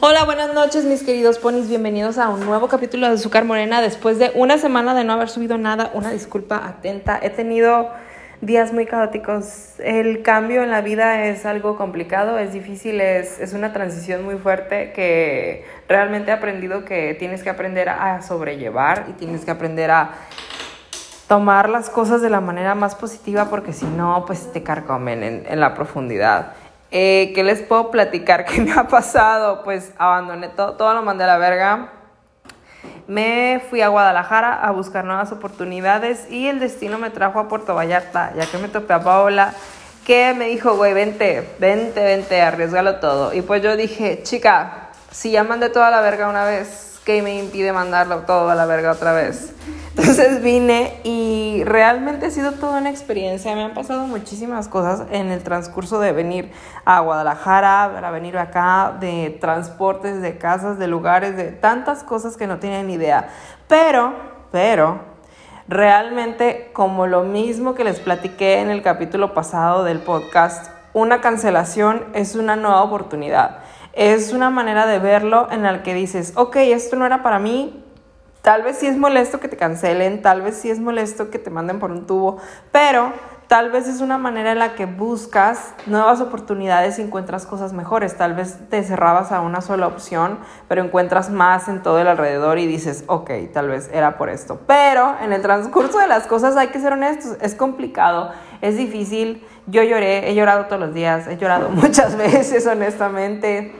Hola, buenas noches mis queridos ponis, bienvenidos a un nuevo capítulo de Azúcar Morena. Después de una semana de no haber subido nada, una disculpa atenta. He tenido días muy caóticos. El cambio en la vida es algo complicado, es difícil, es, es una transición muy fuerte que realmente he aprendido que tienes que aprender a sobrellevar y tienes que aprender a tomar las cosas de la manera más positiva porque si no, pues te carcomen en, en la profundidad. Eh, ¿Qué les puedo platicar? ¿Qué me ha pasado? Pues abandoné todo, todo lo mandé a la verga. Me fui a Guadalajara a buscar nuevas oportunidades y el destino me trajo a Puerto Vallarta, ya que me topé a Paola, que me dijo, güey, vente, vente, vente, arriesgalo todo. Y pues yo dije, chica, si ya mandé toda la verga una vez, ¿qué me impide mandarlo todo a la verga otra vez? Entonces vine y realmente ha sido toda una experiencia. Me han pasado muchísimas cosas en el transcurso de venir a Guadalajara, para venir acá, de transportes, de casas, de lugares, de tantas cosas que no tienen idea. Pero, pero, realmente como lo mismo que les platiqué en el capítulo pasado del podcast, una cancelación es una nueva oportunidad. Es una manera de verlo en la que dices, ok, esto no era para mí, Tal vez sí es molesto que te cancelen, tal vez sí es molesto que te manden por un tubo, pero tal vez es una manera en la que buscas nuevas oportunidades y encuentras cosas mejores. Tal vez te cerrabas a una sola opción, pero encuentras más en todo el alrededor y dices, ok, tal vez era por esto. Pero en el transcurso de las cosas hay que ser honestos, es complicado, es difícil. Yo lloré, he llorado todos los días, he llorado muchas veces, honestamente.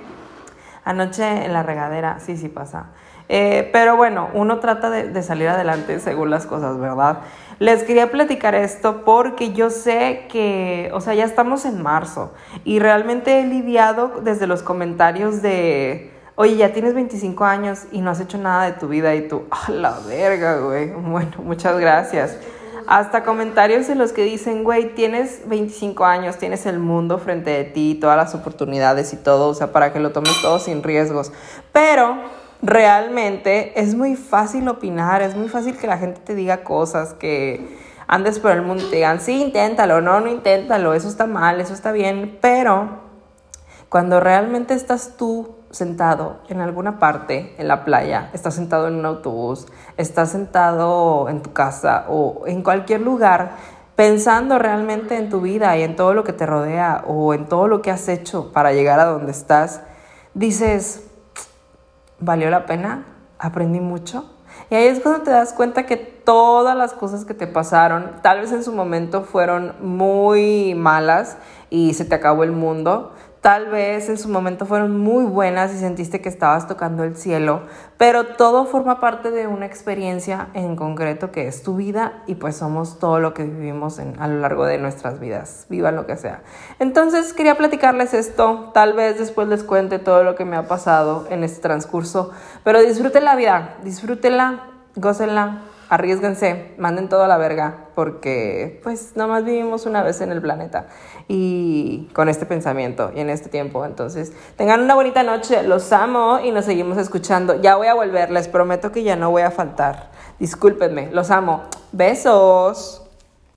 Anoche en la regadera, sí, sí pasa. Eh, pero bueno, uno trata de, salir adelante según las cosas, ¿verdad? Les quería platicar esto porque yo sé que, o sea, ya estamos en marzo y realmente he lidiado desde los comentarios de, oye, ya tienes 25 años y no has hecho nada de tu vida y tú, a la verga, güey. Bueno, muchas gracias. Hasta comentarios en los que dicen, güey, tienes 25 años, tienes el mundo frente de ti, todas las oportunidades y todo, o sea, para que lo tomes todo sin riesgos. Pero realmente es muy fácil opinar, es muy fácil que la gente te diga cosas, que andes por el mundo y te digan, sí, inténtalo, no, no inténtalo, eso está mal, eso está bien, pero cuando realmente estás tú sentado en alguna parte, en la playa, estás sentado en un autobús, estás sentado en tu casa o en cualquier lugar, pensando realmente en tu vida y en todo lo que te rodea o en todo lo que has hecho para llegar a donde estás, dices, valió la pena, aprendí mucho. Y ahí es cuando te das cuenta que todas las cosas que te pasaron, tal vez en su momento fueron muy malas y se te acabó el mundo, Tal vez en su momento fueron muy buenas y sentiste que estabas tocando el cielo, pero todo forma parte de una experiencia en concreto que es tu vida y pues somos todo lo que vivimos a lo largo de nuestras vidas, vivan lo que sea. Entonces quería platicarles esto, tal vez después les cuente todo lo que me ha pasado en este transcurso, pero disfruten la vida, disfrútenla, gócenla, arriesguense, manden todo a la verga, porque pues nomás vivimos una vez en el planeta y con este pensamiento y en este tiempo. Entonces, tengan una bonita noche, los amo y nos seguimos escuchando. Ya voy a volver, les prometo que ya no voy a faltar. Discúlpenme, los amo. Besos.